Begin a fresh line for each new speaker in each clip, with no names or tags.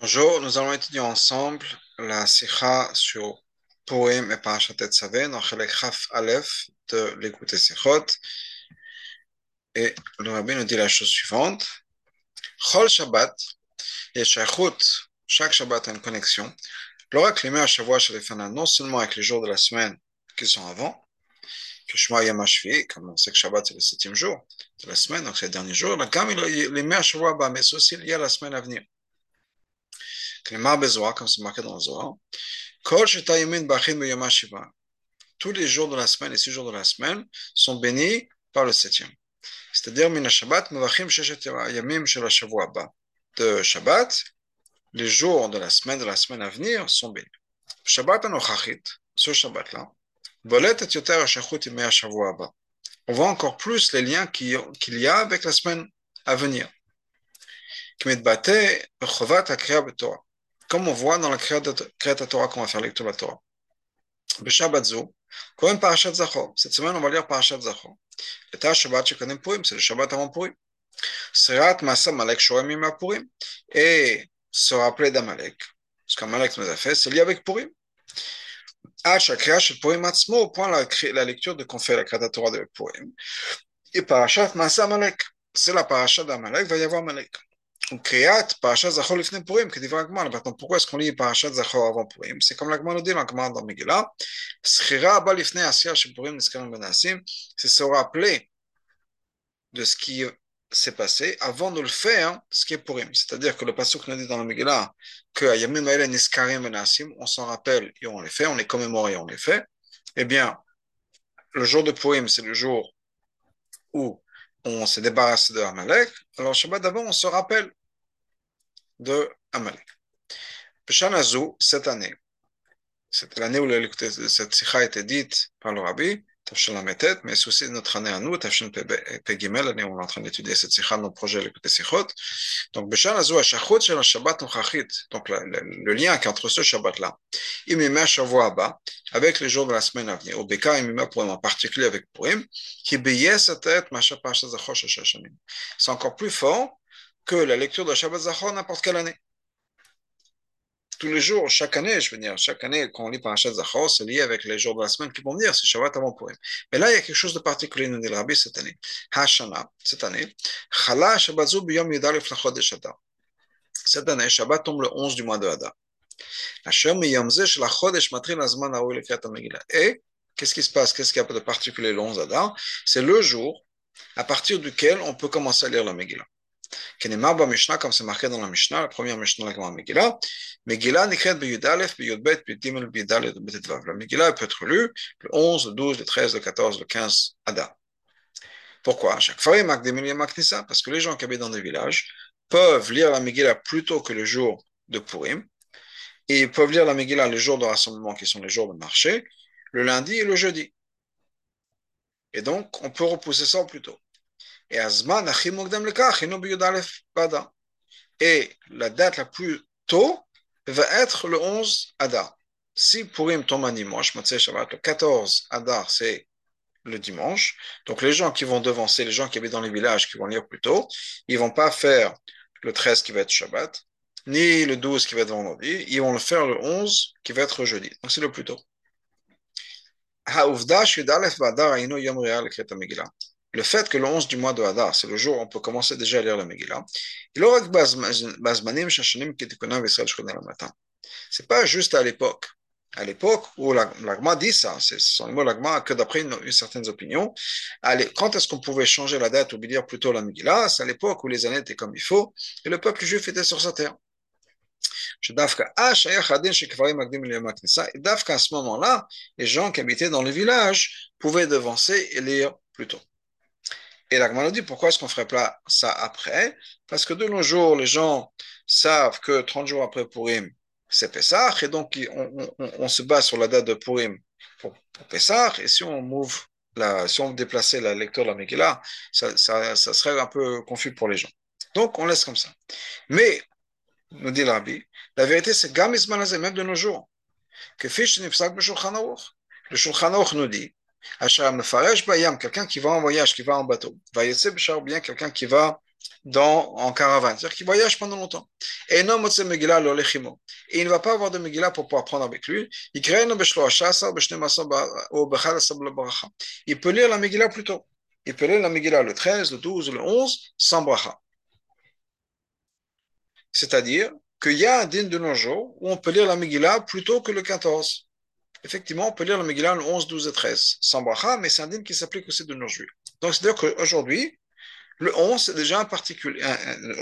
Bonjour, nous allons étudier ensemble la Sikha sur Poème et Parashat Tetzavé dans Chelek Chaf Aleph de l'écouter Sikhot. Et le rabbin nous dit la chose suivante. Chol Shabbat, et chaque Shabbat a une connexion. L'orak les à Shavua Shalefana, non seulement avec les jours de la semaine qui sont avant, que Shema comme on sait que Shabbat c'est le septième jour de la semaine, donc c'est le dernier jour, la gamme les Shavua mais c'est aussi lié à la semaine à venir. Comme c'est marqué dans le Zohar, tous les jours de la semaine, les six jours de la semaine, sont bénis par le septième. C'est-à-dire, De Shabbat, les jours de la semaine, de la semaine à venir, sont bénis. Shabbat Anochachit, ce Shabbat-là, on voit encore plus les liens qu'il y a avec la semaine à venir. Comme on voit dans la Kriyat Torah, qu'on va faire lecture de la Torah. Kohen Parashat Zachor. Cette semaine, on va lire Parashat Zachor. Le Shabbat Shekanem Purim, c'est le Shabbat avant Purim. Serat Masa Malek Shoemim Purim. Et se rappeler d'Amalek. Ce qu'Amalek nous a fait, c'est lié avec Purim. À chaque de Purim Atzmo, au point la, la lecture de qu'on fait la Kriyat Torah de Purim. Et Parashat Masa Malek. C'est la Parashat d'Amalek, va y avoir Malek. Kriyat, Parashat Zachor Lifne Purim, que dit Gmar. Maintenant, pourquoi est-ce qu'on lit Parashat Zachor avant Purim? C'est comme l'Agmar nous dit, l'Agmar dans Megillah. Schira Abba Lifne Asya Chez c'est se rappeler de ce qui s'est passé avant de le faire, ce qui est Purim. C'est-à-dire que le passage nous dit dans la Megillah que Yamim Aele Niskarim Benasim, on s'en rappelle et on les fait, on les commémore et on les fait. Eh bien, le jour de Purim, c'est le jour où on s'est débarrassé de Amalek. Alors, Shabbat d'avant, on se rappelle de Amalek. Shanazu, cette année, c'était l'année où cette sikha a été dite par le rabbi, mais c'est aussi notre année à nous, Tafshan Pegimel, l'année où on est en train d'étudier cette sikha, notre projet, l'écouter sikhot. Donc, Beshanazu, Ashachot, c'est le Shabbat Nochachit, donc le, le, le lien entre ce Shabbat-là, Imima Shavua Abba, avec les jours de la semaine à venir, au Beka Imima Purim, en particulier avec Purim, qui sa tête, Masha Pasha Zachosh Shashanim. C'est encore plus fort que la lecture de Shabbat Zachor n'importe quelle année. Tous les jours, chaque année, je veux dire, chaque année, quand on lit Parashat Zachor, c'est lié avec les jours de la semaine qui vont venir, c'est Shabbat avant Purim. Mais là, il y a quelque chose de particulier, nous dit le Rabbi cette année. Hashana, cette année, Chala Shabbat Biyom Yudalef Lachodesh Adar. Cette année, Shabbat tombe le 11 du mois de Adar. Et qu'est-ce qui se passe? Qu'est-ce qu'il y a de particulier le 11 Adar? C'est le jour à partir duquel on peut commencer à lire la Megillah. Comme c'est marqué dans la Mishnah, la première Mishnah la Megillah, Megillah beyud alef, bet. La Megillah peut être lue le 11, le 12, le 13, le 14, le 15 Adar. Pourquoi Chaque fois, il parce que les gens qui habitent dans des villages peuvent lire la Megillah plus tôt que le jour de Purim, et ils peuvent lire la Megillah les jours de rassemblement qui sont les jours de marché, le lundi et le jeudi. Et donc, on peut repousser ça plus tôt. Et Et la date la plus tôt va être le 11 Adar. Si Purim tombe un dimanche, le 14 Adar, c'est le dimanche. Donc les gens qui vont devancer, les gens qui habitent dans les villages, qui vont lire plus tôt, ils vont pas faire le 13 qui va être Shabbat, ni le 12 qui va être vendredi, ils vont le faire le 11 qui va être jeudi. Donc c'est le plus tôt le fait que le 11 du mois de Hadar, c'est le jour où on peut commencer déjà à lire la Megillah, C'est pas juste à l'époque. À l'époque où l'Agma dit ça, ce sont les mots l'Agma que d'après une, certaines opinions, quand est-ce qu'on pouvait changer la date ou dire plutôt la Megillah? C'est à l'époque où les années étaient comme il faut et le peuple juif était sur sa terre. Dafka à ce moment-là, les gens qui habitaient dans les villages pouvaient devancer et lire plus tôt. Et la nous dit pourquoi est-ce qu'on ne ferait pas ça après? Parce que de nos jours, les gens savent que 30 jours après Purim, c'est Pessah, et donc on, se base sur la date de Purim pour, pour Pessah, et si on move la, si on déplaçait la lecture de la Megillah, ça, serait un peu confus pour les gens. Donc on laisse comme ça. Mais, nous dit l'Arabie, la vérité c'est Gamizmanazé, même de nos jours, que Fish le Shulchan nous dit quelqu'un qui va en voyage, qui va en bateau. Va bien quelqu'un qui va dans, en caravane, c'est-à-dire qu'il voyage pendant longtemps. Et il ne va pas avoir de Megillah pour pouvoir prendre avec lui. Il peut lire la Megillah plus tôt. Il peut lire la Megillah le 13, le 12, le 11, sans bracha. C'est-à-dire qu'il y a un din de nos jours où on peut lire la Megillah plus tôt que le 14. Effectivement, on peut lire la Megillah le 11, 12 et 13, sans bracha, mais c'est un din qui s'applique aussi de nos jours. Donc, c'est-à-dire qu'aujourd'hui, le 11, c'est déjà un particulier,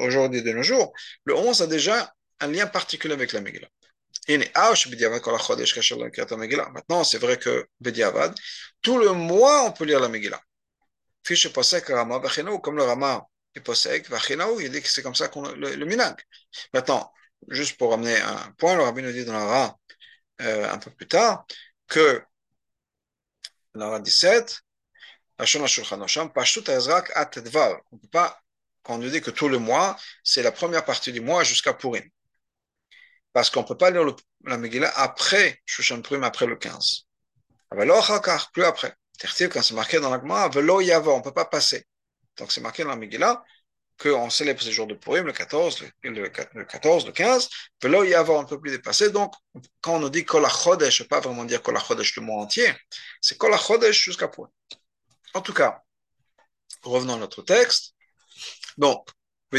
aujourd'hui de nos jours, le 11 a déjà un lien particulier avec la Megillah. Maintenant, c'est vrai que Bediavad, tout le mois, on peut lire la Megillah. Comme le Rama est Posek, il dit que c'est comme ça qu'on le, le minag. Maintenant, juste pour amener un point, le Rabbi nous dit dans la Ra, euh, un peu plus tard, que dans la 17, on peut pas, quand on nous dit que tout le mois, c'est la première partie du mois jusqu'à Purim. Parce qu'on ne peut pas lire le, la Megillah après Shushan Purim, après le 15. plus après. Quand c'est marqué dans la Gemara, on ne peut pas passer. Donc c'est marqué dans la Megillah qu'on célèbre ce jour de Purim, le 14, le, le, le 14, le 15, velo yavo, on ne peut plus dépasser. Donc, quand on nous dit kol chodesh, je ne pas vraiment dire kol chodesh le mois entier, c'est kol chodesh jusqu'à Purim. En tout cas, revenons à notre texte. Donc, le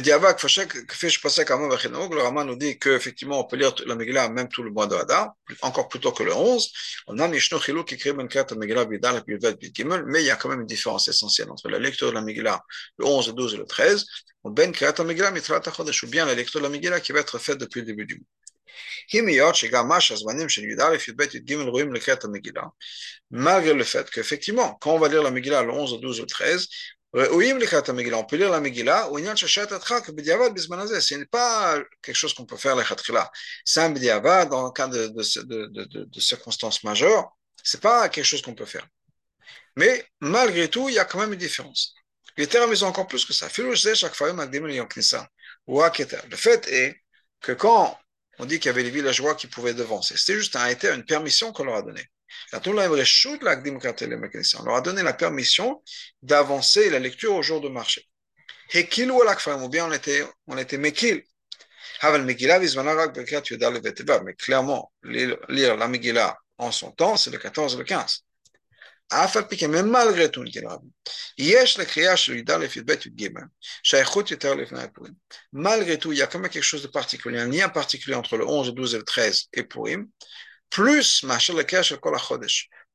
Rama nous dit qu'effectivement, on peut lire la Megillah même tout le mois de Hadar, encore plus tôt que le 11. Ben mais il y a quand même une différence essentielle entre la lecture de la Megillah le 11, le 12 et le 13, ou bien la lecture de la Megillah qui va être faite depuis le début du mois. Malgré le fait qu'effectivement, quand on va lire la Megillah le 11, le 12, le 13, on peut lire la Megillah, ce n'est pas quelque chose qu'on peut faire C'est un b'diavad dans le cas de, circonstances majeures, c'est pas quelque chose qu'on peut faire. Mais malgré tout, il y a quand même une différence. Les termes, ils ont encore plus que ça. Le fait est que quand on dit qu'il y avait les villageois qui pouvaient devancer. C'était juste un été, une permission qu'on leur a donnée. On leur a donné la permission d'avancer la lecture au jour de marché. Ou bien on était, on était mekil. Mais clairement, lire la Megillah en son temps, c'est le 14 et le 15. Mais malgré tout, malgré tout, il y a quand même quelque chose de particulier, un lien particulier entre le 11, le 12 et le 13 et Purim, plus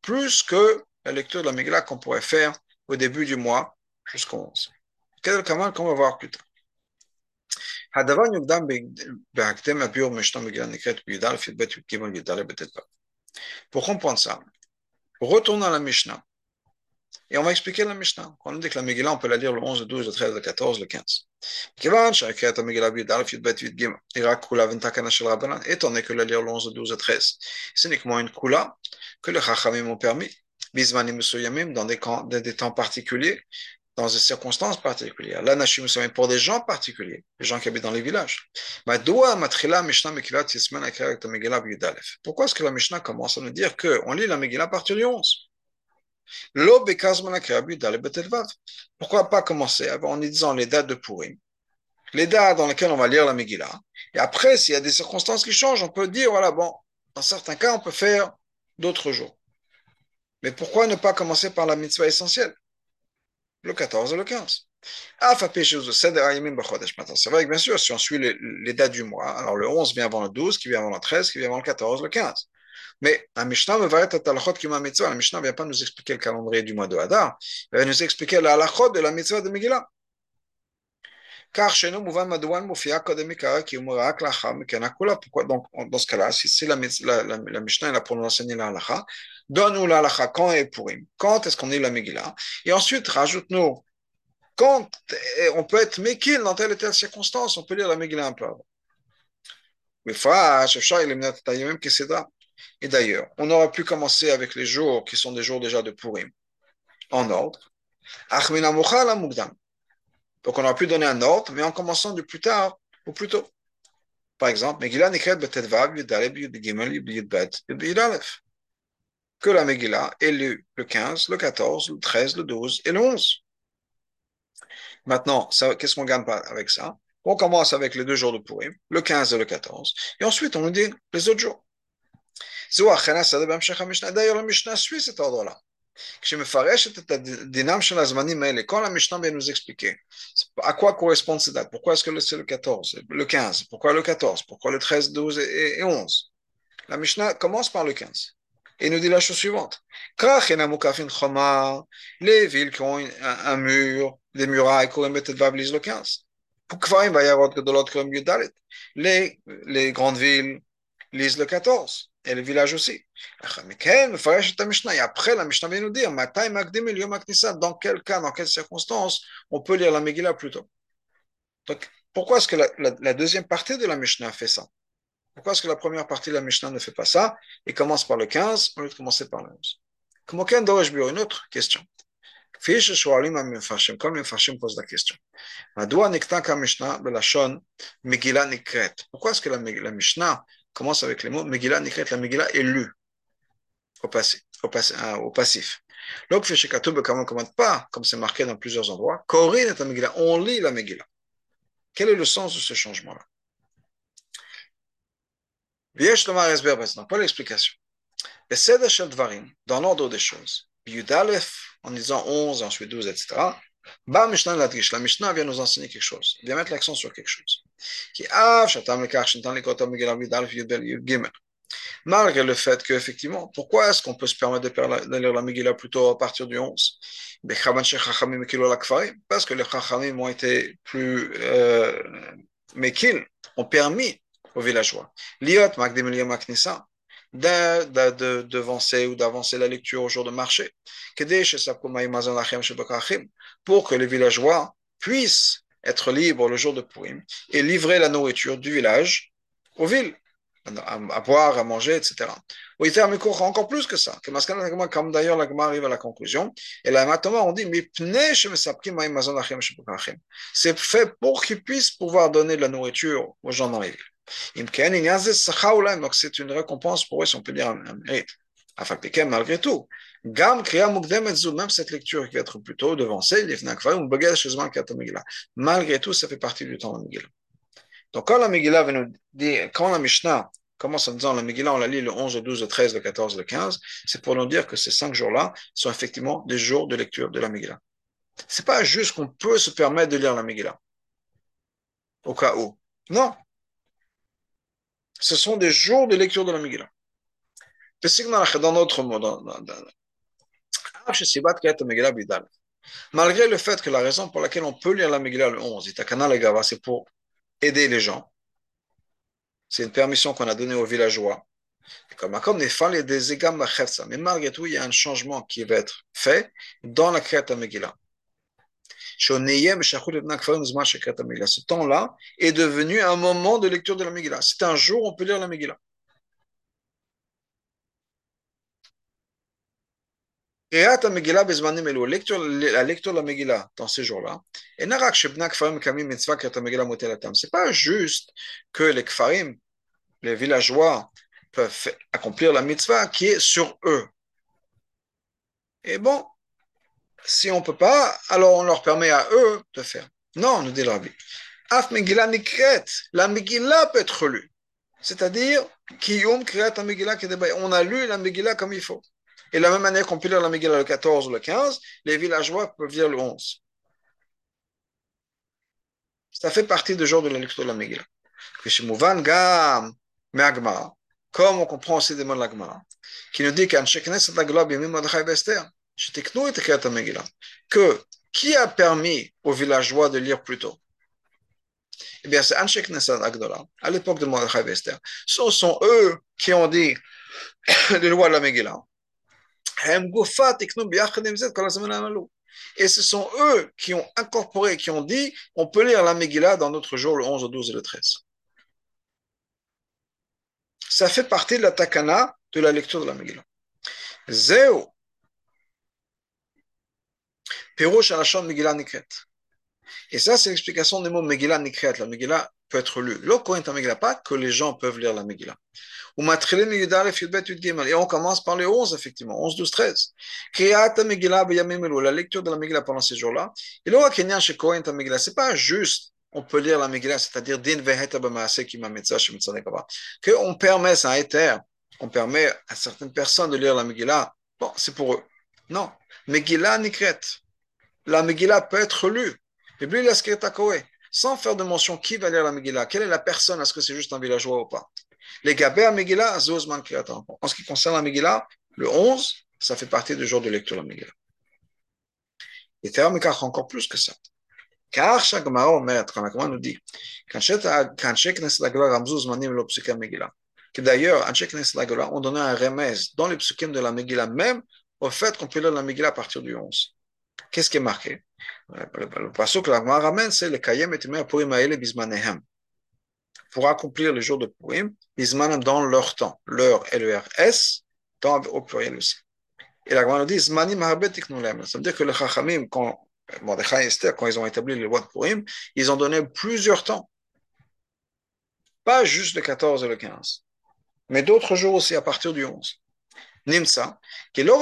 plus que la lecture de la Megillah qu'on pourrait faire au début du mois jusqu'au 11. Quel le qu'on va voir plus tard. Pour comprendre ça, Retournons à la Mishnah. Et on va expliquer la Mishnah. Quand on dit que la Megillah, on peut la lire le 11, le 12, le 13, le 14, le 15. Étant donné que la lire le 11, le 12, le 13, c'est uniquement une kula que les Chachamim ont permis, dans des, dans des temps particuliers, dans des circonstances particulières. Là, Nashim pour des gens particuliers, les gens qui habitent dans les villages. Pourquoi est-ce que la Mishnah commence à nous dire qu'on lit la Megillah à partir du 11 Pourquoi pas commencer en disant les dates de Purim, les dates dans lesquelles on va lire la Megillah, et après, s'il y a des circonstances qui changent, on peut dire, voilà, bon, dans certains cas, on peut faire d'autres jours. Mais pourquoi ne pas commencer par la mitzvah essentielle? Le 14 et le 15. C'est vrai que bien sûr, si on suit les, dates du mois, alors le 11 vient avant le 12, qui vient avant le 13, qui vient avant le 14, le 15. Mais la Mishnah va être La Mishnah ne vient pas nous expliquer le calendrier du mois de Hadar, elle va nous expliquer la halachot de la mitzvah de Megillah. Car chez nous, Pourquoi donc, dans ce cas-là, si la, la, la, la Mishnah est là pour nous enseigner la halacha, donne-nous la halacha quand est Purim, quand est-ce qu'on est la Megillah, et ensuite rajoute-nous quand on peut être Mekil dans telle et telle circonstance, on peut lire la Megillah un peu avant. Et d'ailleurs, on aurait pu commencer avec les jours qui sont des jours déjà de Purim, en ordre. Donc on aurait pu donner un ordre, mais en commençant du plus tard ou plus tôt. Par exemple, Megillah Nikret Betetvav Yudaleb Yudgimel Yudbet Yudalef que la Megillah est lue le 15, le 14, le 13, le 12 et le 11. Maintenant, qu'est-ce qu'on gagne avec ça? On commence avec les deux jours de Purim, le 15 et le 14, et ensuite on nous dit les autres jours. D'ailleurs, la Mishnah suit cet ordre-là. כשמפרשת את דינם של הזמנים האלה, כל המשנה vient nous expliquer à quoi correspondent ces dates, pourquoi est-ce que c'est le 14, le 15, pourquoi le 14, pourquoi le 13, 12 et 11. La Mishnah commence par le 15 et nous dit la chose suivante. Les villes qui ont un, mur, des murailles, lisent le 15. Les, les grandes villes lisent le 14 et les villages aussi. Et après, la Mishnah vient nous dire dans quel cas, dans quelles circonstances on peut lire la Megillah plus tôt? Donc, pourquoi est-ce que la, deuxième partie de la Mishnah fait ça? Pourquoi est-ce que la première partie de la Mishnah ne fait pas ça? Et commence par le 15 au lieu de commencer par le 11 Comme une autre question? Comme les posent la question. Pourquoi est-ce que la, la Mishnah commence avec les mots Megillah Nikret, la Megillah est lue au, passé, au, passé, euh, au passif. Comme on ne commande pas, comme c'est marqué dans plusieurs endroits, Korin est la Megillah, on lit la Megillah. Quel est le sens de ce changement-là? Viesh Lomar Esber maintenant, pas l'explication. Dans l'ordre des choses, Yudalef, en disant 11, ensuite 12, etc. Ba Mishnah la Mishnah vient nous enseigner quelque chose, vient mettre l'accent sur quelque chose. Malgré le fait qu'effectivement, pourquoi est-ce qu'on peut se permettre de lire la Megillah plutôt à partir du 11 Parce que les Chachamim ont été plus euh, qu'ils ont permis aux villageois. Liot de devancer ou d'avancer la lecture au jour de marché. Pour que les villageois puissent être libre le jour de Purim et livrer la nourriture du village aux villes, à, boire, à manger, etc. Encore plus que ça. Comme d'ailleurs la arrive à la conclusion, et là maintenant on dit c'est fait pour qu'ils puissent pouvoir donner de la nourriture aux gens dans les villes. Donc c'est une récompense pour eux, si on peut dire un mérite. Malgré tout, Gam même cette lecture qui va être plutôt devancée, malgré tout, ça fait partie du temps de la Megillah. Donc, quand la Megillah nous dire, quand la Mishnah commence en disant la Megillah, on la lit le 11, le 12, le 13, le 14, le 15, c'est pour nous dire que ces cinq jours-là sont effectivement des jours de lecture de la Megillah. C'est pas juste qu'on peut se permettre de lire la Megillah. Au cas où. Non. Ce sont des jours de lecture de la Megillah. Dans notre mot, dans, Malgré le fait que la raison pour laquelle on peut lire la Megillah le 11, c'est pour aider les gens. C'est une permission qu'on a donnée aux villageois. Mais malgré tout, il y a un changement qui va être fait dans la Megillah. Ce temps-là est devenu un moment de lecture de la Megillah. C'est un jour où on peut lire la Megillah. La lecture, de la Megillah dans ces jours-là, c'est pas juste que les Kfarim, les villageois, peuvent accomplir la mitzvah qui est sur eux. Et bon, si on ne peut pas, alors on leur permet à eux de faire. Non, nous dit le Rabbi. Af Megillah Nikret, la Megillah peut être lue. C'est-à-dire, on a lu la Megillah comme il faut. Et de la même manière qu'on peut lire la Megillah le 14 ou le 15, les villageois peuvent lire le 11. Ça fait partie du jour de la lecture de la Megillah. Comme on comprend aussi des mots de la Gemara, qui nous dit que qui a permis aux villageois de lire plus tôt? Eh bien, c'est Anshek Agdola, à l'époque de Mordechai. Ce sont eux qui ont dit les lois de la Megillah. Et ce sont eux qui ont incorporé, qui ont dit, on peut lire la Megillah dans notre jour, le 11, le 12 et le 13. Ça fait partie de la takana de la lecture de la Megillah. Zéo. Chambre Megillah Nikret. Et ça, c'est l'explication des mots Megillah Nikret. La Megillah peut être lu. Le Kohen Megillah, pas que les gens peuvent lire la Megillah. Et on commence par les 11, effectivement, 11, 12, 13. La lecture de la Megillah pendant ces jours-là. Et Megillah, c'est pas juste on peut lire la Megillah, c'est-à-dire din qu'on permet, c'est un éther, on permet à certaines personnes de lire la Megillah. Bon, c'est pour eux. Non. Megillah nikret. La Megillah peut être lue. Sans faire de mention qui va lire la Megillah, quelle est la personne, est-ce que c'est juste un villageois ou pas? Les Gabé à Megillah, Zozman En ce qui concerne la Megillah, le 11, ça fait partie du jour de lecture de la Megillah. Et Théramikach encore plus que ça. Car chaque maître, quand la nous dit, que d'ailleurs, on donnait un remèze dans les psukim de la Megillah, même au fait qu'on peut lire la Megillah à partir du 11. Qu'est-ce qui est marqué? Le que la ramène, c'est le Kayem et Timé Purim Aele Bismanehem pour accomplir les jours de Purim, Bismanem dans leur temps, leur L-E-R-S, temps au pluriel aussi. Et la Gemara dit, Zmanim Harbetik Nulem. Ça veut dire que les Chachamim, quand Mordechai et Esther, quand ils ont établi les lois de Purim, ils ont donné plusieurs temps. Pas juste le 14 et le 15, mais d'autres jours aussi à partir du 11. Nimsa, qui Ça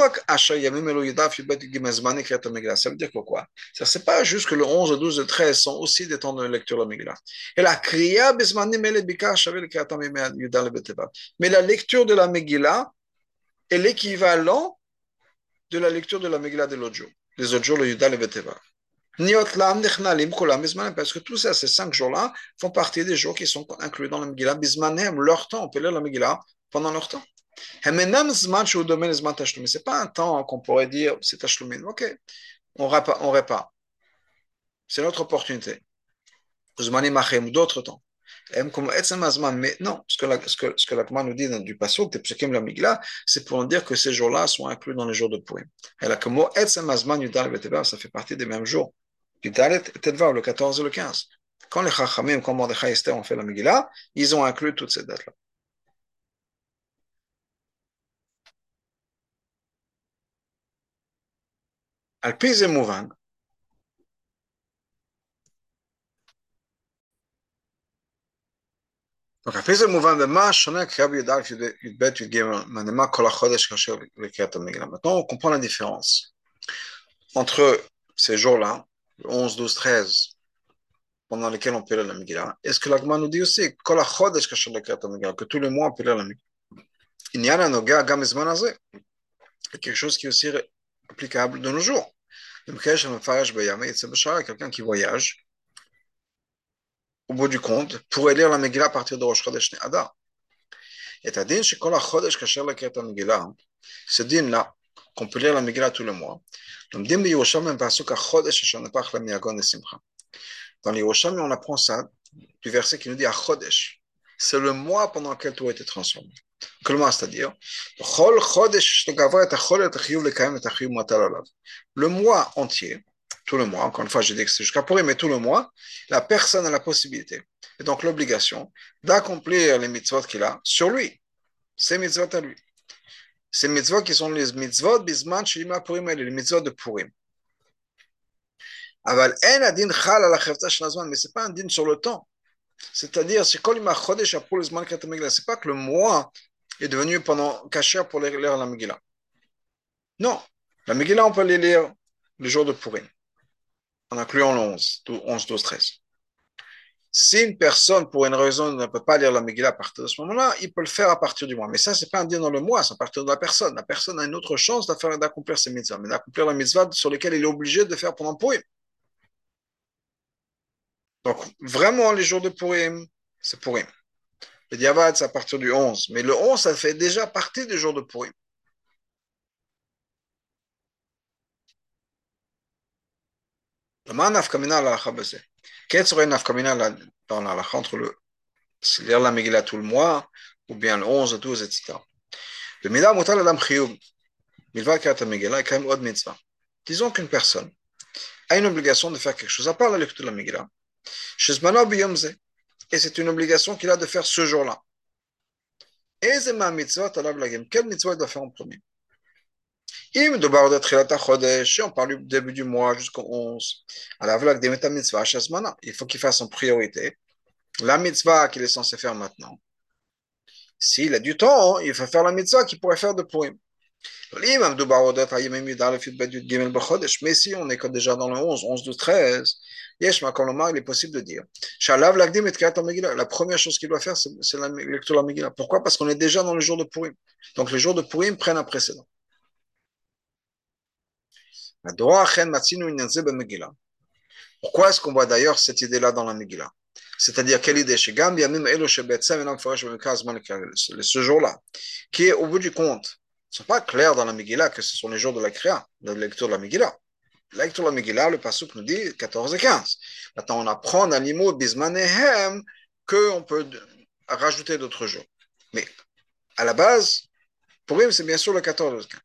veut dire quoi Ça c'est pas juste que le 11, le 12 et le 13 sont aussi des temps de lecture de la Megillah. Et la kriya Mais la lecture de la Megillah est l'équivalent de la lecture de la Megillah de l'autre jour. Les autres jours, le Yudal et Beteva. Parce que tous ces cinq jours-là font partie des jours qui sont inclus dans la Megillah. Bismanem, leur temps, on peut lire la Megillah pendant leur temps. Ce n'est pas un temps qu'on pourrait dire c'est Tashlumin. Ok, on répare. On répare. C'est notre opportunité. D'autres temps. Mais non, ce que la, ce que, ce que la nous dit du Psukim la Migla, c'est pour dire que ces jours-là sont inclus dans les jours de Purim. Et ça fait partie des mêmes jours. Le 14 et le 15. Quand les Chachamim, comme Mordechai et ont fait la Migla, ils ont inclus toutes ces dates-là. על פי זה מובן Donc, après זה מובן במה שונה קריאה בי"א, י"ב, י"ג, מהנאמר כל החודש כאשר לקריאת המגילה. Maintenant, on comprend la différence entre ces jours-là, le 11, 12, 13, pendant lesquels on peut lire la Megillah. Est-ce que l'Agma nous dit aussi, כל החודש כאשר לקריאת המגילה, que tous les mois on peut lire la Megillah. עניין הנוגע גם בזמן הזה. C'est quelque chose qui est aussi applicable de nos jours. Quelqu'un qui voyage, au bout du compte, pourrait lire la Megillah à partir de Rosh Chodesh Adar. Et à din chez Kol HaChodesh Kasher Lekret Megillah, ce din-là, qu'on peut lire la Megillah tous les mois, le din de Yerushalmi, pasuk HaChodesh Asher Nepach La Miyagon Simcha. Dans les Yerushalmi, on apprend ça du verset qui nous dit HaChodesh. C'est le mois pendant lequel tout a été transformé. C'est-à-dire, le mois entier, tout le mois, encore une fois, j'ai dit que c'est jusqu'à pourri, mais tout le mois, la personne a la possibilité, et donc l'obligation, d'accomplir les mitzvot qu'il a sur lui, ces mitzvot à lui. Ces mitzvot qui sont les mitzvot bisman purim, les mitzvot de purim. mais ce n'est pas un din sur le temps. C'est-à-dire, c'est c'est pas que le mois est devenu pendant caché pour lire la Megillah. Non, la Megillah, on peut les lire le jour de Purim, en incluant le 11, 11, 12, 13. Si une personne, pour une raison, ne peut pas lire la Megillah à partir de ce moment-là, il peut le faire à partir du mois. Mais ça, c'est pas un dire dans le mois, c'est à partir de la personne. La personne a une autre chance d'accomplir ses mitzvahs, mais d'accomplir la mitzvah sur lesquelles il est obligé de faire pendant Purim. Donc, vraiment, les jours de Purim, c'est Purim. Le Diavad, c'est à partir du 11. Mais le 11, ça fait déjà partie des jours de Purim. Dans entre le lire la Megillah tout le mois, ou bien le 11, le 12, etc. Le Adam quand même. Disons qu'une personne a une obligation de faire quelque chose, à part la lecture de la Megillah, et c'est une obligation qu'il a de faire ce jour-là. Et c'est ma mitzvah, quelle mitzvah il doit faire en premier? Si on parle du début du mois jusqu'au 11, il faut qu'il fasse en priorité la mitzvah qu'il est censé faire maintenant. S'il a du temps, il va faire la mitzvah qu'il pourrait faire de Purim. Mais si on est déjà dans le 11, 11, 12, 13, il est possible de dire la première chose qu'il doit faire, c'est la lecture de la Megillah. Pourquoi? Parce qu'on est déjà dans le jour de Purim. Donc les jours de Purim prennent un précédent. Pourquoi est-ce qu'on voit d'ailleurs cette idée-là dans la Megillah? C'est-à-dire, quelle idée? Ce jour-là, qui est au bout du compte, ce n'est pas clair dans la Megillah que ce sont les jours de la créa, de la lecture de la Megillah. La lecture de la Megillah, le Pasuk nous dit 14 et 15. Maintenant, on apprend dans l'imo bismanehem qu'on peut rajouter d'autres jours. Mais à la base, lui, c'est bien sûr le 14 et 15.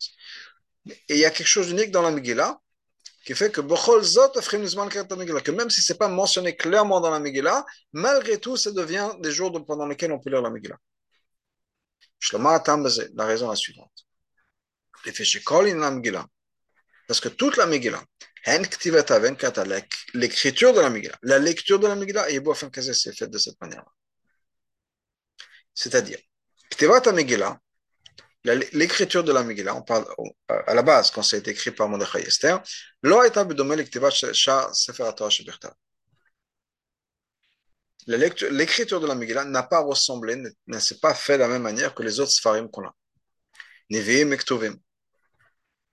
Et il y a quelque chose d'unique dans la Megillah, qui fait que que même si ce n'est pas mentionné clairement dans la Megillah, malgré tout, ça devient des jours pendant lesquels on peut lire la Megillah. La raison est la suivante. Parce que toute la Megillah, l'écriture de la Megillah, la lecture de la Megillah, c'est fait de cette manière-là. C'est-à-dire, Megillah, l'écriture de la Megillah, on parle à la base, quand été écrit par Mordechai Esther, l'écriture de la Megillah n'a pas ressemblé, ne s'est pas fait de la même manière que les autres Sfarim qu'on a. Et.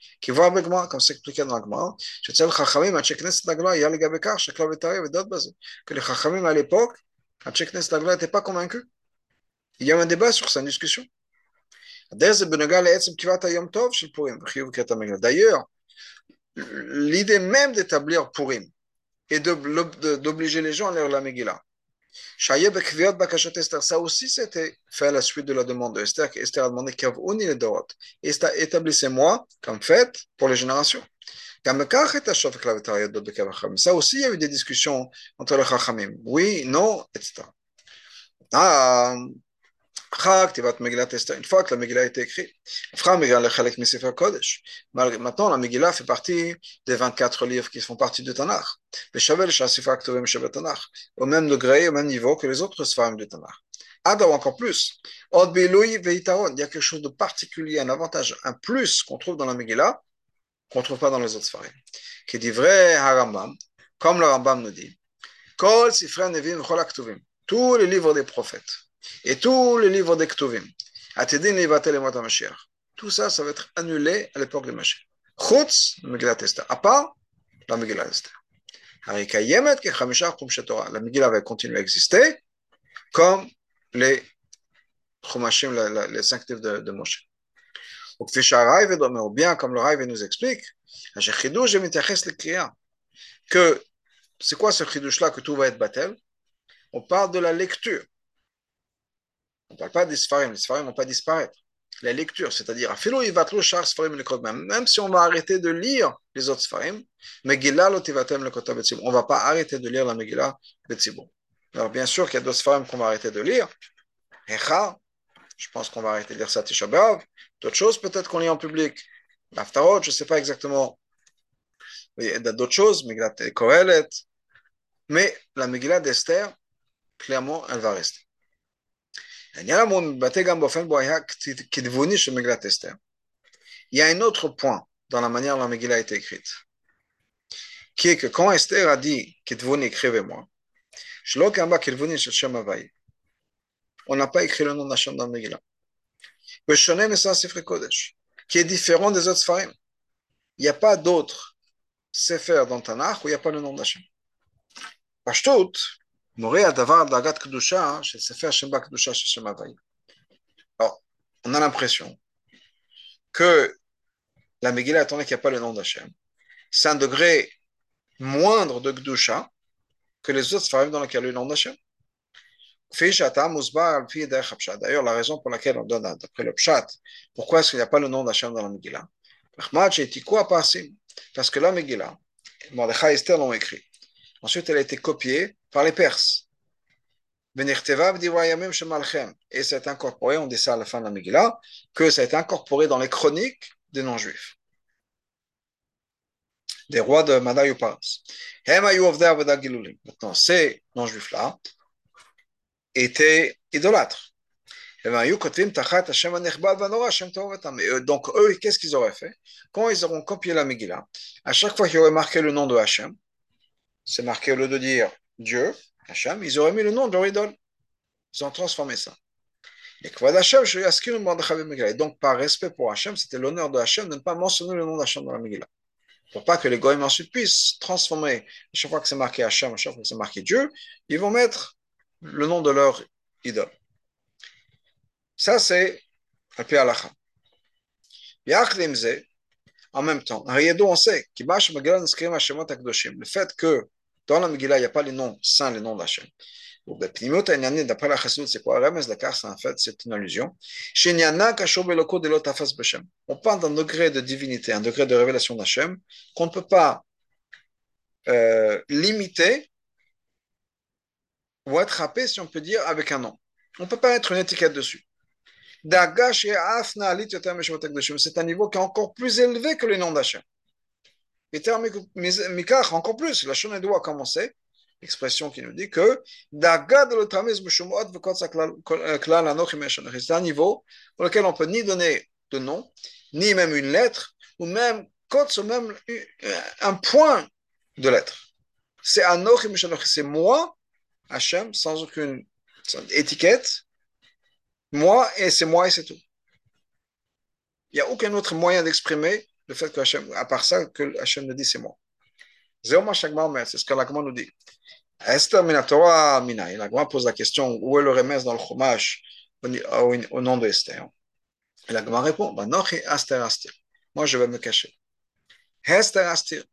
le. Qui voit moi, comme c'est expliqué dans la Gemara, que les Chachamim à l'époque, à Knesset Dagla n'étaient pas convaincus. Il y a un débat sur sa discussion. D'ailleurs, l'idée même d'établir Purim et d'obliger les gens à lire la Megillah. Ça aussi, c'était fait à la suite de la demande de Esther. Esther a demandé. Établissez-moi comme fait pour les générations. Ça aussi, il y a eu des discussions entre les Chachamim. Oui, non, etc. Ah, une fois que la Megillah a été écrite, maintenant la Megillah fait partie des 24 livres qui font partie du Tanakh. Au même degré, au même niveau que les autres Sfarim du Tanakh. Ada ou encore plus. Il y a quelque chose de particulier, un avantage, un plus qu'on trouve dans la Megillah, qu'on ne trouve pas dans les autres Sfarim. Qui dit vrai Harambam, comme le Rambam nous dit, tous les livres des prophètes et tous les livres des Ktuvim, tout ça, ça va être annulé à l'époque de Mashiach. Chutz, Megillat Esther. À part la Megillat Esther. La Megillah va continuer à exister comme les Chumashim, les cinq livres de, de Moshe. Ou bien comme le Raïve nous explique, que c'est quoi ce chidouche là que tout va être battel On parle de la lecture. On ne parle pas des Sfarim, les Sfarim vont pas disparaître. La lecture, c'est-à-dire, même si on va arrêter de lire les autres Sfarim, on ne va pas arrêter de lire la Megillah Betzibur. Alors, bien sûr qu'il y a d'autres Sfarim qu'on va arrêter de lire. je pense qu'on va arrêter de lire ça Tisha D'autres choses, peut-être qu'on lit en public. L'Aftarot, je ne sais pas exactement. Il y a d'autres choses, Kohelet. Mais la Megillah d'Esther, clairement, elle va rester. Il y a un autre point dans la manière dont la Megillah a été écrite, qui est que quand Esther a dit Kitvuni, écrivez-moi, on n'a pas écrit le nom d'Hachem dans la Megillah. Qui est différent des autres Sfarim. Il n'y a pas d'autres Sefer dans Tanakh où il n'y a pas le nom d'Hachem. Pashtout, alors, on a l'impression que la Megillah, attendait qu'il n'y a pas le nom d'Hachem, c'est un degré moindre de Gdusha que les autres Sfarim dans lesquels il y a le nom d'Hachem. D'ailleurs, la raison pour laquelle on donne d'après le Pshat, pourquoi est-ce qu'il n'y a pas le nom d'Hachem dans la Megillah? Parce que la Megillah, Mordechai et Esther l'ont écrit. Ensuite, elle a été copiée par les Perses. Et c'est incorporé, on dit ça à la fin de la Megillah, que ça a été incorporé dans les chroniques des non-juifs, des rois de Madaï ou Paras. Maintenant, ces non-juifs-là étaient idolâtres. Donc, eux, qu'est-ce qu'ils auraient fait? Quand ils auront copié la Megillah, à chaque fois qu'ils auraient marqué le nom de Hachem, c'est marqué au lieu de dire Dieu, Hachem, ils auraient mis le nom de leur idole. Ils ont transformé ça. Et donc, par respect pour Hachem, c'était l'honneur de Hachem de ne pas mentionner le nom d'Hachem dans la Megillah. Pour pas que les goyim ensuite puissent transformer, chaque fois que c'est marqué Hachem, chaque fois que c'est marqué Dieu, ils vont mettre le nom de leur idole. Ça, c'est un peu halakha. En même temps, on sait le fait que dans la Megillah, il n'y a pas les noms saints, les noms d'Hachem. D'après la chassoud, c'est quoi? Remez Dakar, c'est en fait, c'est une allusion. On parle d'un degré de divinité, un degré de révélation d'Hachem qu'on ne peut pas euh, limiter ou attraper, si on peut dire, avec un nom. On ne peut pas mettre une étiquette dessus. C'est un niveau qui est encore plus élevé que les noms d'Hachem. Encore plus, la chaîne doit commencer expression qui nous dit que c'est un niveau pour lequel on peut ni donner de nom, ni même une lettre, ou même même un point de lettre. C'est c'est moi, Hachem, sans aucune étiquette, moi et c'est moi et c'est tout. Il n'y a aucun autre moyen d'exprimer le fait que Hachem, à part ça, que Hachem nous dit c'est moi. C'est ce que l'Agma nous dit. Esther Minatora Minaï. L'Agma pose la question où est le remès dans le chumash au, nom d'Esther Et l'Agma répond Banochi Aster Astir. Moi, je vais me cacher. Esther Astir.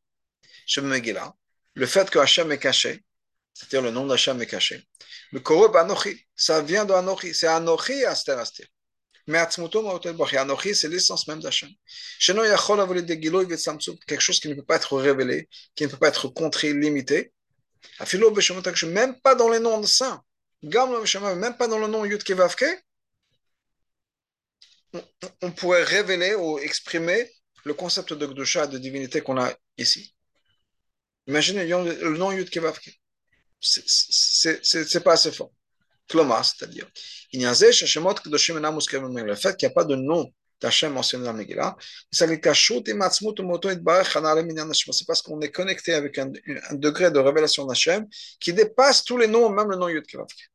Je me là. Le fait que Hachem est caché, c'est-à-dire le nom d'Hachem est caché. Le Koro Banochi, ça vient de Anochi. C'est Anochi Aster Astir. Mais c'est l'essence même d'Hachem. Quelque chose qui ne peut pas être révélé, qui ne peut pas être contré, limité même pas dans les noms de saints, même pas dans le nom Yud on pourrait révéler ou exprimer le concept de Gdusha, de divinité qu'on a ici. Imaginez le nom Yud Kevavke. C'est pas assez fort. C'est-à-dire. Il y a le fait qu'il n'y a pas de nom d'Hachem mentionné dans la Megillah, c'est parce qu'on est connecté avec un, un degré de révélation d'Hachem qui dépasse tous les noms, même le nom Yud Kevavke.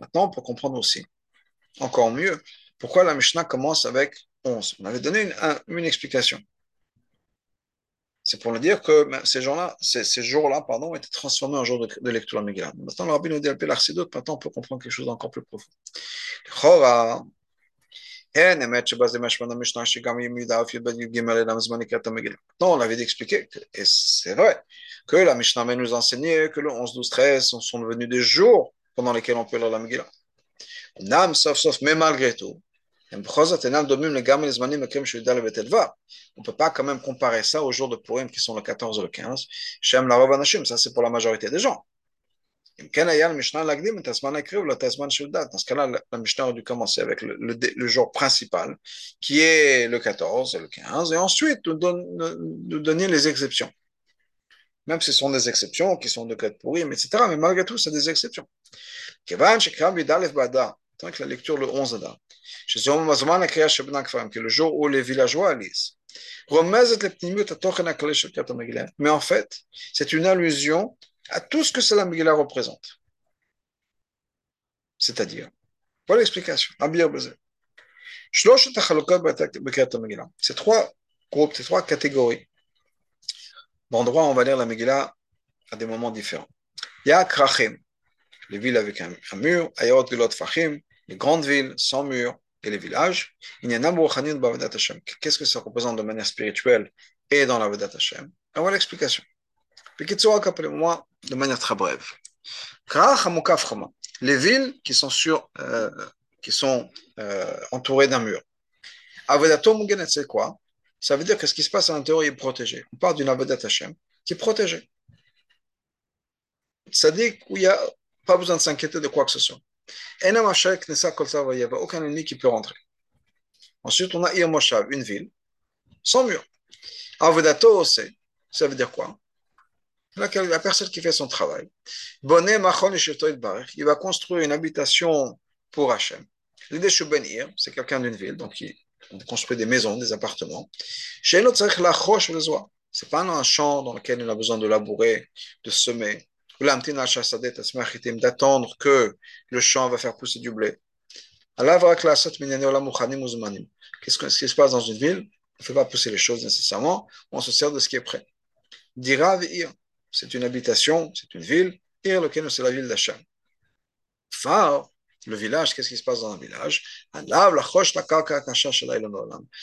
Maintenant, pour comprendre aussi encore mieux pourquoi la Mishnah commence avec 11. On avait donné une, une explication. C'est pour nous dire que ben, ces jours-là, ces, ces jours-là, pardon, étaient transformés en jours de, de lecture à Megillah. Maintenant, le nous dit maintenant on peut comprendre quelque chose d'encore plus profond. Non, on avait d'expliquer, et c'est vrai, que la Mishnah nous enseignait que le 11, 12, 13 sont devenus des jours pendant lesquels on peut lire la Megillah. Sauf, sauf, mais malgré tout, on ne peut pas quand même comparer ça aux jours de Purim qui sont le 14 et le 15. Shem la ça c'est pour la majorité des gens. Dans ce cas-là, la Mishnah a dû commencer avec le, jour principal, qui est le 14 et le 15, et ensuite nous, donne, nous donner les exceptions. Même si ce sont des exceptions, qui sont de cas de Purim, etc., mais malgré tout, c'est des exceptions que la lecture le 11 Adar. Que le jour où les villageois lisent. Mais en fait, c'est une allusion à tout ce que la Megillah représente. C'est-à-dire, voilà l'explication. Ces trois groupes, ces trois catégories d'endroits où on va lire la Megillah à des moments différents. Il y a Krachim, les villes avec un, mur, Ayot Fachim, les grandes villes sans murs et les villages. Qu'est-ce que ça représente de manière spirituelle et dans la Vedat Hashem? On voit l'explication. moi de manière très brève. Les villes qui sont, sur, euh, qui sont euh, entourées d'un mur. c'est quoi? Ça veut dire que ce qui se passe à l'intérieur est protégé. On parle d'une Avodat Hashem qui est protégée. Ça dit qu'il n'y a pas besoin de s'inquiéter de quoi que ce soit. Aucun ennemi qui peut rentrer. Ensuite, on a Ir une ville sans mur. Avodato, ça veut dire quoi? La, personne qui fait son travail. Il va construire une habitation pour Hachem. L'idée Benir, c'est quelqu'un d'une ville, donc il construit des maisons, des appartements. Chez nous, c'est pas un champ dans lequel il a besoin de labourer, de semer, d'attendre que le champ va faire pousser du blé. Qu'est-ce qui se passe dans une ville? On ne fait pas pousser les choses nécessairement, on se sert de ce qui est prêt. Dira c'est une habitation, c'est une ville. Ir lequel c'est la ville d'Hachem. Phare, le village, qu'est-ce qui se passe dans le village?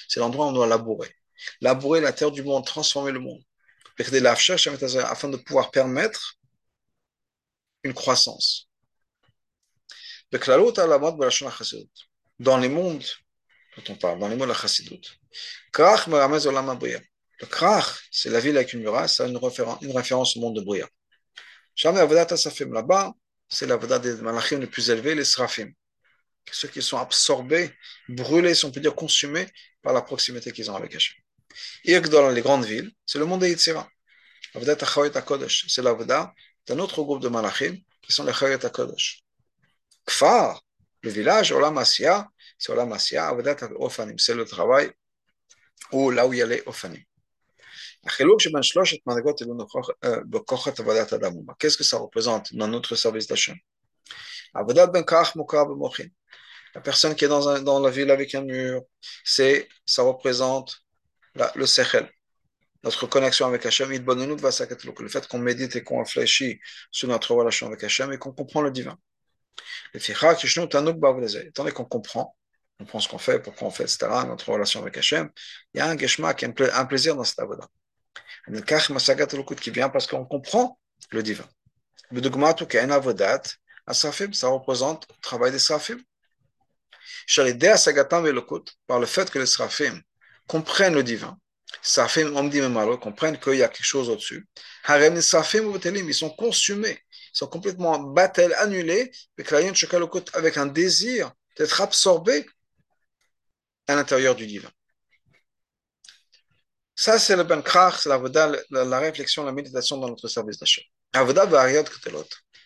C'est l'endroit où on doit labourer. Labourer la terre du monde, transformer le monde. Afin de pouvoir permettre une croissance. Dans les mondes dont on parle, dans les mondes de la chassidut, le krach, c'est la ville avec une muraille, c'est une, une, référence au monde de Brouillard. Jamais Avodat Asafim, là-bas, c'est l'Avodat des malachim les plus élevés, les Srafim. Ceux qui sont absorbés, brûlés, si on peut dire consumés, par la proximité qu'ils ont avec Hachem. Et dans les grandes villes, c'est le monde des Yitzhira. Avodat Achayot HaKodesh, c'est l'Avodat d'un autre groupe de malachim, qui sont les Chayot HaKodesh. Kfar, le village, Olam Asiya, c'est Olam Asiya, Avodat Ofanim, c'est le travail où, là où il y a les Ofanim. Qu'est-ce que ça représente dans notre service d'achat ben La personne qui est dans, la ville avec un mur, ça représente le sechel, notre connexion avec Hachem, le fait qu'on médite et qu'on réfléchit sur notre relation avec Hachem et qu'on comprend le divin. Étant donné qu'on comprend, on comprend ce qu'on fait, pourquoi on fait, etc., notre relation avec Hachem, il y a un geshma qui est un plaisir dans cette avoda qui vient parce qu'on comprend le divin. Le dogmat ou qu'un avodat, ça représente le travail des srafim. Par le fait que les srafim comprennent le divin, srafim, on dit même comprennent qu'il y a quelque chose au-dessus. Harem les srafim ils sont consumés, ils sont complètement battel, annulés, avec un désir d'être absorbés à l'intérieur du divin. Ça, c'est le ben c'est la, la, réflexion, la méditation dans notre service d'Hachem. Avoda.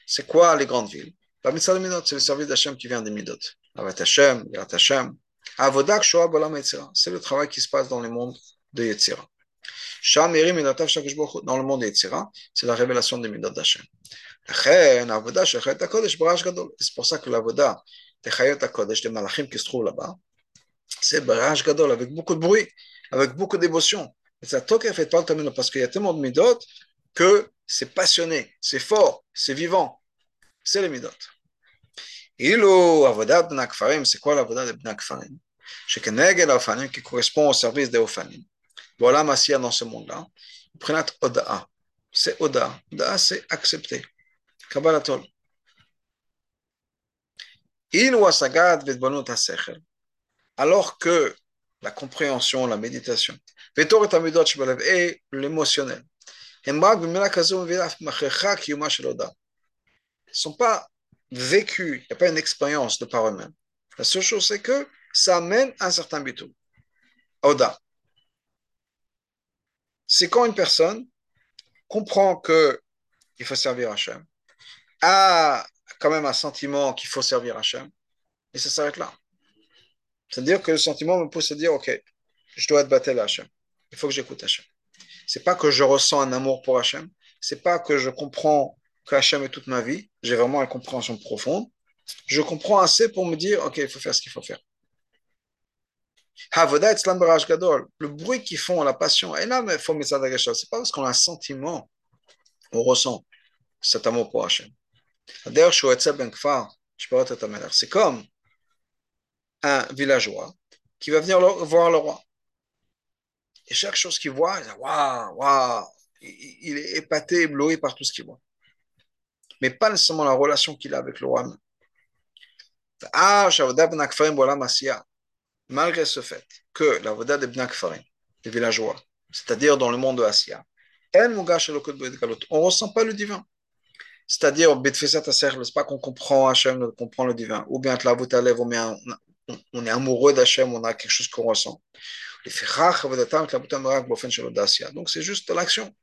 C'est quoi les grandes villes? Parmi ça, c'est le service d'Hachem qui vient des midot. Avat Hachem, Hachem. Avoda kshoa bolam. C'est le travail qui se passe dans le monde de Yetzira. Dans le monde de Yetzira, c'est la révélation des midot d'Hachem. C'est pour ça que l'avoda de Chayot HaKodesh, des malachim qui se trouvent là-bas, c'est Barash Gadol, avec beaucoup de bruit, avec beaucoup d'émotion. Et ça fait pas parce qu'il y a tellement de midot que c'est passionné, c'est fort, c'est vivant. C'est les midot. Ilo avodat b'nakfarim, c'est quoi l'avodat de b'nakfarim? Shekenegel ofanim qui correspond au service des ofanim. Voilà Massia dans ce monde-là. Prenat oda'a. C'est oda'a. Oda'a, c'est accepter. Kabbalatol. Il ha Alors que la compréhension, la méditation. Et l'émotionnel. Ils ne sont pas vécus, il n'y a pas une expérience de par eux-mêmes. La seule chose, c'est que ça amène un certain bitou. Oda. C'est quand une personne comprend qu'il faut servir Hachem, a quand même un sentiment qu'il faut servir Hachem, et ça s'arrête là. C'est-à-dire que le sentiment me pousse à dire, OK, je dois être battu à Hachem. Il faut que j'écoute Hachem. C'est pas que je ressens un amour pour Hachem. C'est pas que je comprends que Hachem est toute ma vie. J'ai vraiment une compréhension profonde. Je comprends assez pour me dire, OK, il faut faire ce qu'il faut faire. Le bruit qu'ils font, la passion, c'est pas parce qu'on a un sentiment, on ressent cet amour pour Hachem. C'est comme un villageois qui va venir voir le roi. Et chaque chose qu'il voit, il dit Waouh, waouh, il est épaté, ébloui par tout ce qu'il voit. Mais pas nécessairement la relation qu'il a avec le roi. Ah, malgré ce fait que la voda des Bnakfarim, des villageois, c'est-à-dire dans le monde de Asia, on ne ressent pas le divin. C'est-à-dire, c'est pas qu'on comprend Hachem, on comprend le divin. Ou bien, on est amoureux d'Hachem, on a quelque chose qu'on ressent. Donc, c'est juste l'action.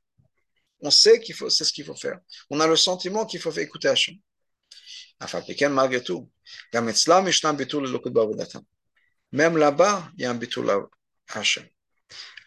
On sait qu'il faut, c'est ce qu'il faut faire. On a le sentiment qu'il faut écouter Hachem. Enfin, malgré tout, même là-bas, il y a un bitul Hachem.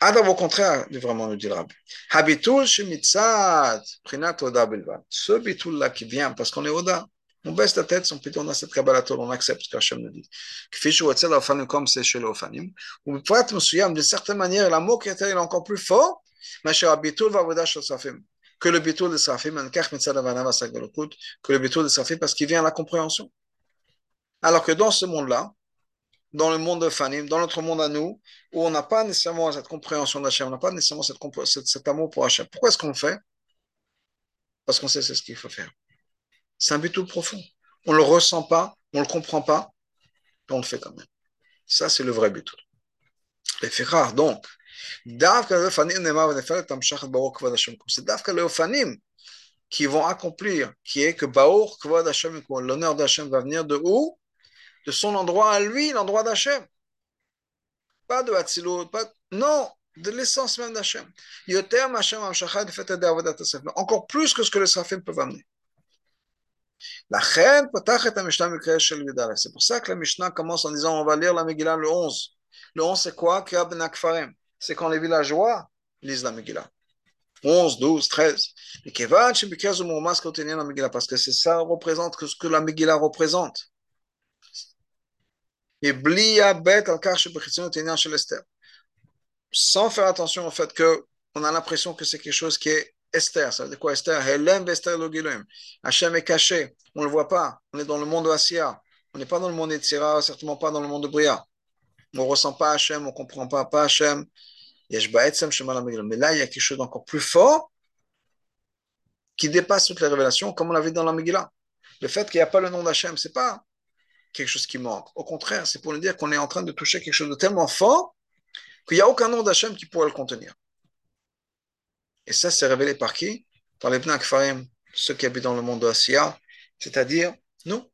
Adam, au contraire, de vraiment nous dit le rabbi. Habitul shemitzat, prinat oda belvad. Ce bitul-là qui vient parce qu'on est oda, on baisse la tête, on peut on a cette kabbalatol, on accepte ce qu'Hachem nous dit. Kfi shu otzel ofanim comme c'est chez les ofanim. Ou peut-être, d'une certaine manière, l'amour qui est encore plus fort, mais chez habitul va voda shel safim que le bitul de Safim, que le bitul de Safim, parce qu'il vient à la compréhension. Alors que dans ce monde-là, dans le monde de Fanim, dans notre monde à nous, où on n'a pas nécessairement cette compréhension d'Hachem, on n'a pas nécessairement cet amour pour Hachem. Pourquoi est-ce qu'on le fait? Parce qu'on sait c'est ce qu'il faut faire. C'est un bitul profond. On ne le ressent pas, on ne le comprend pas, mais on le fait quand même. Ça, c'est le vrai bitul. Les rare donc, c'est Dafka Leofanim qui vont accomplir, qui est que l'honneur d'Hachem va venir de où? De son endroit à lui, l'endroit d'Hachem. Pas de Hatzilut, pas non, de l'essence même d'Hachem. Hashem Amshachad Encore plus que ce que les Srafim peuvent amener. C'est pour ça que la Mishnah commence en disant on va lire la Megillah le 11. Le 11 c'est quoi? C'est quand les villageois lisent la Megillah. 11, 12, 13. Et parce que c'est ça représente que ce que la Megillah représente. Sans faire attention au fait que on a l'impression que c'est quelque chose qui est Esther. Ça veut dire quoi Esther? Hachem est caché. On ne le voit pas. On est dans le monde de Assia. On n'est pas dans le monde de Tzira, certainement pas dans le monde de Bria. On ne ressent pas Hachem, on ne comprend pas, pas Hachem. Mais là, il y a quelque chose d'encore plus fort qui dépasse toutes les révélations, comme on l'a vu dans la Megillah. Le fait qu'il n'y a pas le nom d'Hachem, ce n'est pas quelque chose qui manque. Au contraire, c'est pour nous dire qu'on est en train de toucher quelque chose de tellement fort qu'il n'y a aucun nom d'Hachem qui pourrait le contenir. Et ça, c'est révélé par qui? Par les Bnei ceux qui habitent dans le monde de c'est-à-dire nous.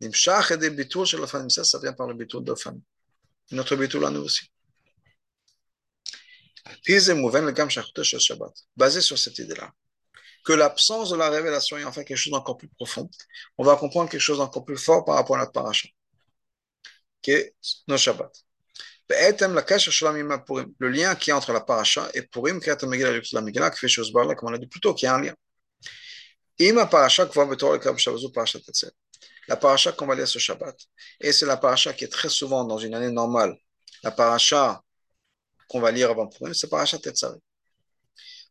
Nimshach et des bitours chez la ça, ça vient par le bitour de Notre bitour là, nous aussi. Basé sur cette idée-là, que l'absence de la révélation est en fait quelque chose d'encore plus profond, on va comprendre quelque chose d'encore plus fort par rapport à notre paracha, qui est nos Shabbat. Le lien qui est entre la paracha et Purim, qui est la Megillah, qui fait chose comme on a dit plus tôt, qui a un lien. La paracha qu'on va lire ce Shabbat, et c'est la paracha qui est très souvent dans une année normale, la paracha qu'on va lire avant Purim, c'est Parashat Tetzavé.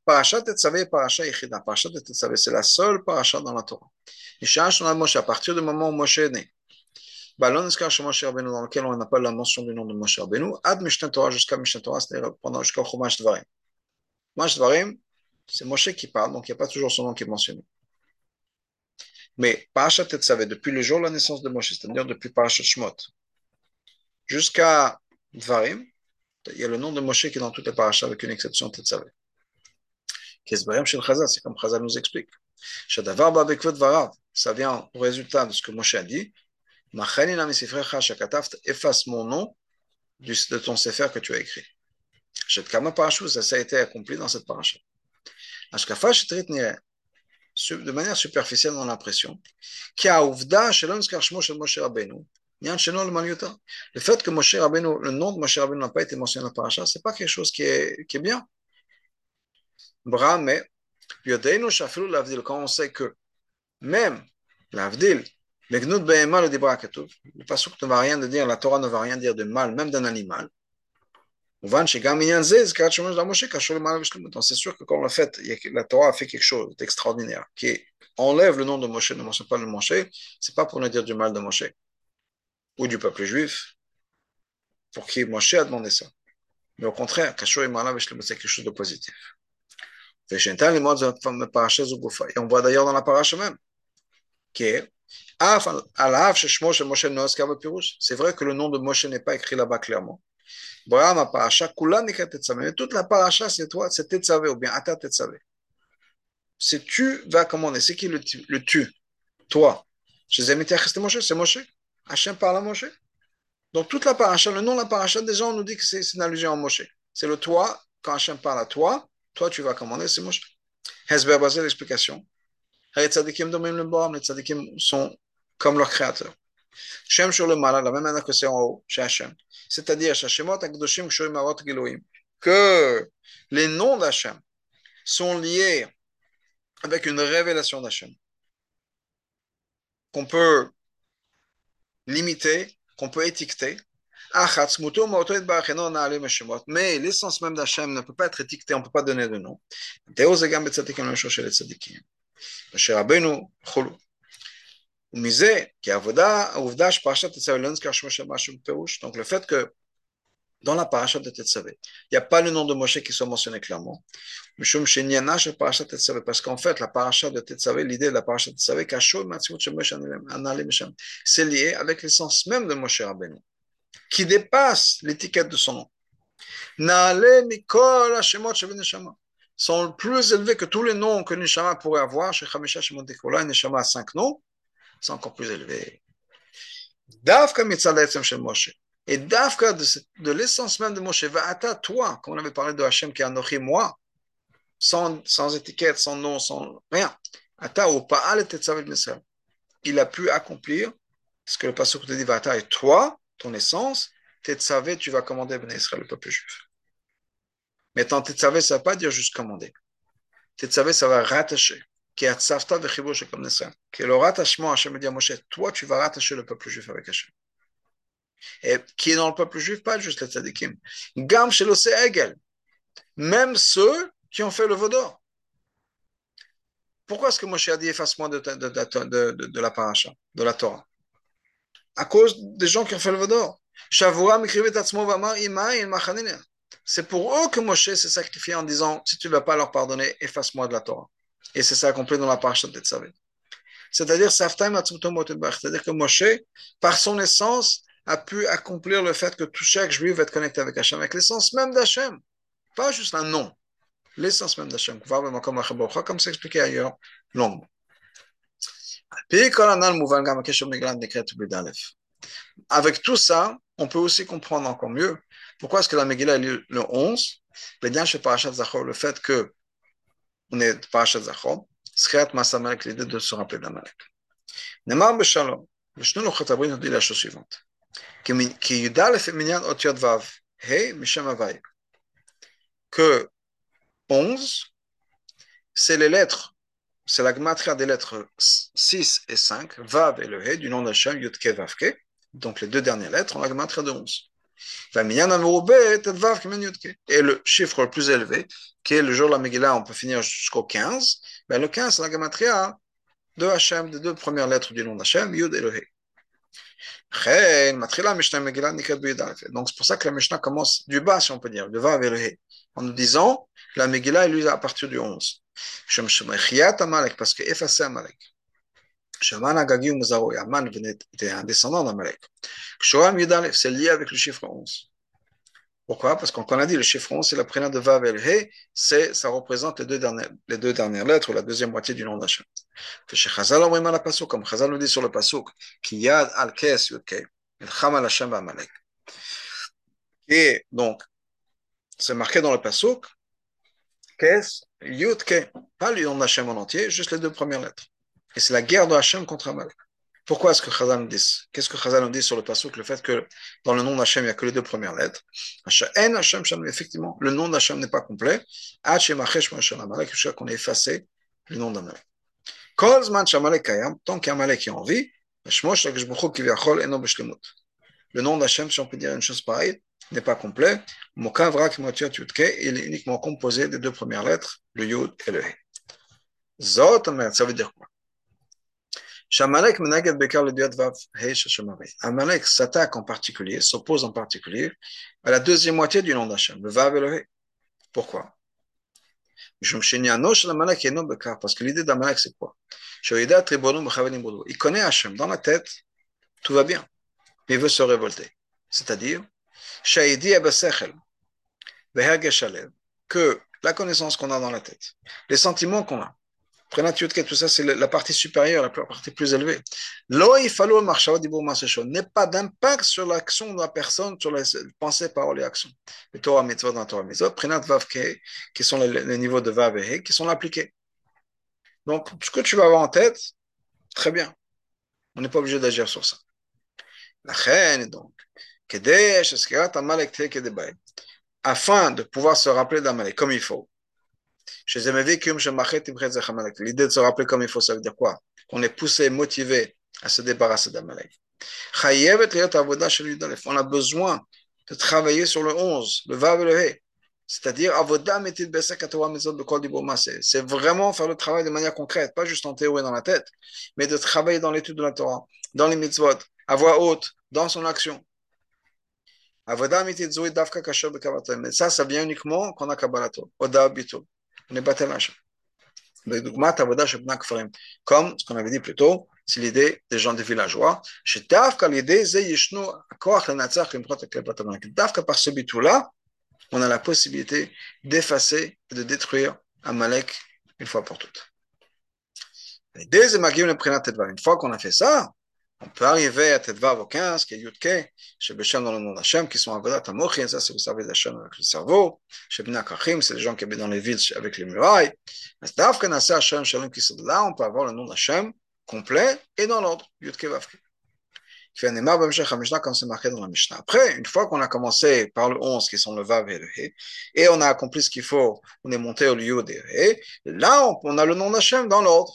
Parashat Tetzavé et Parashat Yechida. Parashat c'est la seule paracha dans la Torah. À partir du moment où Moshe est né, Moshe dans lequel on pas la mention du nom de Moshe Rabbeinu, Ad Mishnah Torah jusqu'à Mishnah Torah, c'est-à-dire pendant jusqu'à Chumash Dvarim. Chumash Dvarim, c'est Moshe qui parle, donc il n'y a pas toujours son nom qui est mentionné. Mais Parashat Tetzavé, depuis le jour de la naissance de Moshe, c'est-à-dire depuis Parashat Shmot, jusqu'à Dvarim, il y a le nom de Moshe qui est dans toutes les parachas avec une exception de Tetzavé. C'est comme Chazal nous explique. Ça vient au résultat de ce que Moshe a dit. Efface mon nom de ton sefer que tu as écrit. Ça a été accompli dans cette paracha. De manière superficielle dans l'impression, le fait que Moshe Rabbeinu, le nom de Moshe Rabbeinu n'a pas été mentionné dans la paracha, ce n'est pas quelque chose qui est, qui est bien. Bra, mais quand on sait que même l'avdil, le passage ne va rien dire, la Torah ne va rien dire de mal, même d'un animal. C'est sûr que quand on fait, la Torah a fait quelque chose d'extraordinaire, qui enlève le nom de Moshe, ne mentionne pas le Moshe, c'est pas pour ne dire du mal de Moshe ou du peuple juif, pour qui Moshe a demandé ça. Mais au contraire, c'est quelque chose de positif. Et on voit d'ailleurs dans la paracha même, qui est c'est vrai que le nom de Moshe n'est pas écrit là-bas clairement. Mais toute la paracha, c'est toi, c'est Tetzavé ou bien Ata Tetzavé. C'est tu vas commander. C'est qui le, le tu? Toi. C'est Moshe. Hachem parle à Moshe. Donc toute la paracha, le nom de la paracha, déjà on nous dit que c'est une allusion à Moshe. C'est le toi, quand Hachem parle à toi, toi tu vas commander, c'est Moshe. Hezber basé l'explication. Les tzadikim dominent le bord, les tzadikim sont comme leur créateur. Shem sur le mal, la même manière que c'est en haut, chez Hachem. C'est-à-dire, que les noms d'Hachem sont liés avec une révélation d'Hachem qu'on peut limiter, qu'on peut étiqueter. Mais l'essence même d'Hachem ne peut pas être étiquetée, on ne peut pas donner de nom. Donc le fait que dans la paracha de Tetzaveh. Il n'y a pas le nom de Moshe qui soit mentionné clairement. Parce qu'en fait, la paracha de Tetzaveh, l'idée de la paracha de Tetzaveh, c'est lié avec l'essence même de Moshe Rabbeinu qui dépasse l'étiquette de son nom. Neshama sont plus élevés que tous les noms que Nishama pourrait avoir. Chez Chamisha, chez Montekola, Nishama a cinq noms, c'est encore plus élevé. Davka mitzadetsim chez Moshe. Et Davka de, l'essence même de Moshe, Va'ata, toi, comme on avait parlé de Hachem qui est Anochi, moi, sans, sans étiquette, sans nom, sans rien. Ata ou Pa'al et Il a pu accomplir ce que le pasteur te dit, Va'ata, et toi, ton essence, tu vas commander Ben Israël, le peuple juif. Mais tant Tetzavé, ça ne veut pas dire juste commander. Tetzavé, ça va rattacher. Qui est le rattachement, Hachem dit à Moshe, toi, tu vas rattacher le peuple juif avec Hachem. Et qui est dans le peuple juif, pas juste les tzadikim. Gam chez Egel. Même ceux qui ont fait le vaudor. Pourquoi est-ce que Moshe a dit efface-moi de, de, de, de, la paracha, de la Torah? À cause des gens qui ont fait le Machanina. C'est pour eux que Moshe s'est sacrifié en disant Si tu ne vas pas leur pardonner, efface-moi de la Torah. Et c'est ça accompli dans la paracha de Tzavé. C'est-à-dire, c'est-à-dire que Moshe, par son essence, a pu accomplir le fait que tout chaque juif va être connecté avec Hachem, avec l'essence même d'Hachem. Pas juste un nom, l'essence même d'Hachem. Comme c'est expliqué ailleurs, longuement. Avec tout ça, on peut aussi comprendre encore mieux pourquoi est-ce que la Megillah est le 11 Bien chez Parashat Zachor, le fait que on est Parashat Zachor, Masamalek, l'idée de se rappeler d'Amalek. Nemar Beshalom, le Shnu nous dit la chose suivante. Que 11, c'est les lettres, c'est la gmatria des lettres 6 et 5, Vav et le He, du nom d'Hachem, Yudke Vavke, donc les deux dernières lettres, on a la gmatria de 11. Et le chiffre le plus élevé, qui est le jour de la Megillah, on peut finir jusqu'au 15, ben le 15, c'est la gamatria de Hachem, des deux premières lettres du nom d'Hachem, Yud et le He. Donc c'est pour ça que la Mishnah commence du bas, si on peut dire, de Vav et le He, en nous disant la Megillah est lue à partir du 11. Parce que effacer Amalek. Shaman Agagi Muzaro, Yaman était un descendant d'Amalek. Shoam Yudalef, c'est lié avec le chiffre 11. Pourquoi Parce qu'on a dit le chiffre 11, c'est la prénom de Vav et le He, ça représente les deux, dernières, les deux dernières lettres, ou la deuxième moitié du nom d'Hachem. Comme Chazal nous dit sur le pasuk, qui yad al kes yudke, el al Hashem Amalek. Et donc, c'est marqué dans le pasuk, kes yudke, pas le nom d'Hachem en entier, juste les deux premières lettres. Et c'est la guerre de Hachem contre Amalek. Pourquoi est-ce que Chazal nous dit Qu'est-ce que Chazal nous dit sur le passage Le fait que dans le nom d'Hachem, il n'y a que les deux premières lettres? Hachem, effectivement, le nom d'Hachem n'est pas complet. Hachem, Amalek, jusqu'à qu'on ait effacé le nom d'Amalek. Tant qu'Amalek est en vie, le nom d'Hachem, si on peut dire une chose pareille, n'est pas complet. Mokavrak, il est uniquement composé des deux premières lettres, le Yud et le He. Zot, ça veut dire quoi? Amalek s'attaque en particulier, s'oppose en particulier à la deuxième moitié du nom d'Hachem, le Vav et le He. Pourquoi? Parce que l'idée d'Amalek, c'est quoi? Il connaît Hachem. Dans la tête, tout va bien. Mais il veut se révolter. C'est-à-dire, que la connaissance qu'on a dans la tête, les sentiments qu'on a, tout ça, c'est la partie supérieure, la partie plus élevée. N'est pas d'impact sur l'action de la personne, sur les pensées, paroles et actions. Les Torah mitzvot dans Torah mitzvot, prenat vav qui sont les, niveaux de vav et qui sont appliqués. Donc, ce que tu vas avoir en tête, très bien. On n'est pas obligé d'agir sur ça. La reine, donc, afin de pouvoir se rappeler d'Amalek comme il faut, L'idée de se rappeler comme il faut, ça veut dire quoi? On est poussé, motivé à se débarrasser d'Amalek. On a besoin de travailler sur le 11, le Vav et le He. C'est-à-dire, c'est vraiment faire le travail de manière concrète, pas juste en théorie dans la tête, mais de travailler dans l'étude de la Torah, dans les mitzvot, à voix haute, dans son action. Mais ça, ça vient uniquement quand on a Kabbalato, Oda Bito on est Batel Hashem. Comme ce qu'on avait dit plus tôt, c'est l'idée des gens des villageois. Dafka par ce bitou-là, on a la possibilité d'effacer et de détruire Amalek une fois pour toutes. Une fois qu'on a fait ça, on peut arriver à Tedvav au 15, qui est Yudke, chez Beshem dans le nom d'Hachem, qui sont Avodat Amochin, ça c'est vous savez d'Hachem avec le cerveau, chez Bina Kachim, c'est les gens qui habitent dans les villes avec les murailles. Mais Nasa Hachem Shalom qui sont là, on peut avoir le nom d'Hachem complet et dans l'ordre, Yudke Vavke. Qui fait un émar Bamshech Mishnah comme c'est marqué dans la Mishnah. Après, une fois qu'on a commencé par le 11, qui sont le Vav et le He, et on a accompli ce qu'il faut, on est monté au lieu des He, là on a le nom d'Hachem dans l'ordre.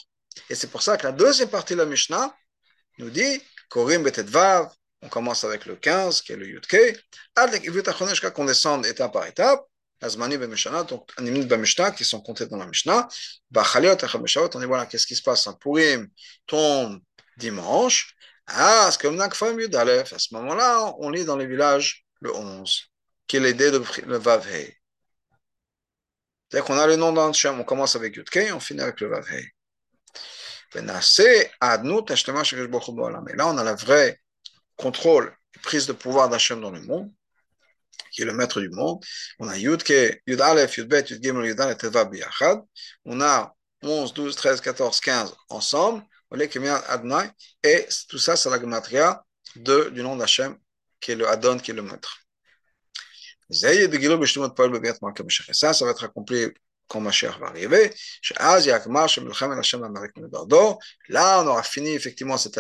Et c'est pour ça que la deuxième partie de la Mishnah, nous dit Korim Betetvav, on commence avec le 15, qui est le Yudke, jusqu'à qu'on descende étape par étape, Azmani Bemishana, donc Animit Bemishna, qui sont comptés dans la Mishnah, Bachaliot Echameshavot, on dit voilà, qu'est-ce qui se passe? En Purim tombe dimanche, ah, c'est comme Nakfam Yudalef, à ce moment-là, on lit dans les villages le 11, qui est l'idée de le Vavhei. C'est-à-dire qu'on a le nom on commence avec Yudke, on finit avec le Vavhei. Et là, on a le vrai contrôle et prise de pouvoir d'Hachem dans le monde, qui est le maître du monde. On a Yud Yud Aleph, Yud Yud Gimel, Yud Aleph, Teva, Biyachad. On a 11, 12, 13, 14, 15 ensemble. Et tout ça, c'est la gematria du nom d'Hachem, qui est le Adon, qui est le maître. Ça, ça va être accompli quand Mashiach va arriver, là on aura fini effectivement cette,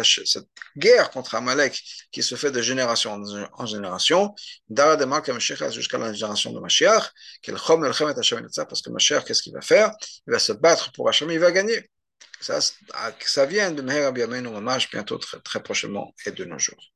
guerre contre Amalek qui se fait de génération en génération, jusqu'à la génération de Mashiach, parce que Mashiach, qu'est-ce qu'il va faire Il va se battre pour Hachem, il va gagner. Ça, ça vient de Meher Abiyamenu Mamash bientôt très, très prochainement et de nos jours.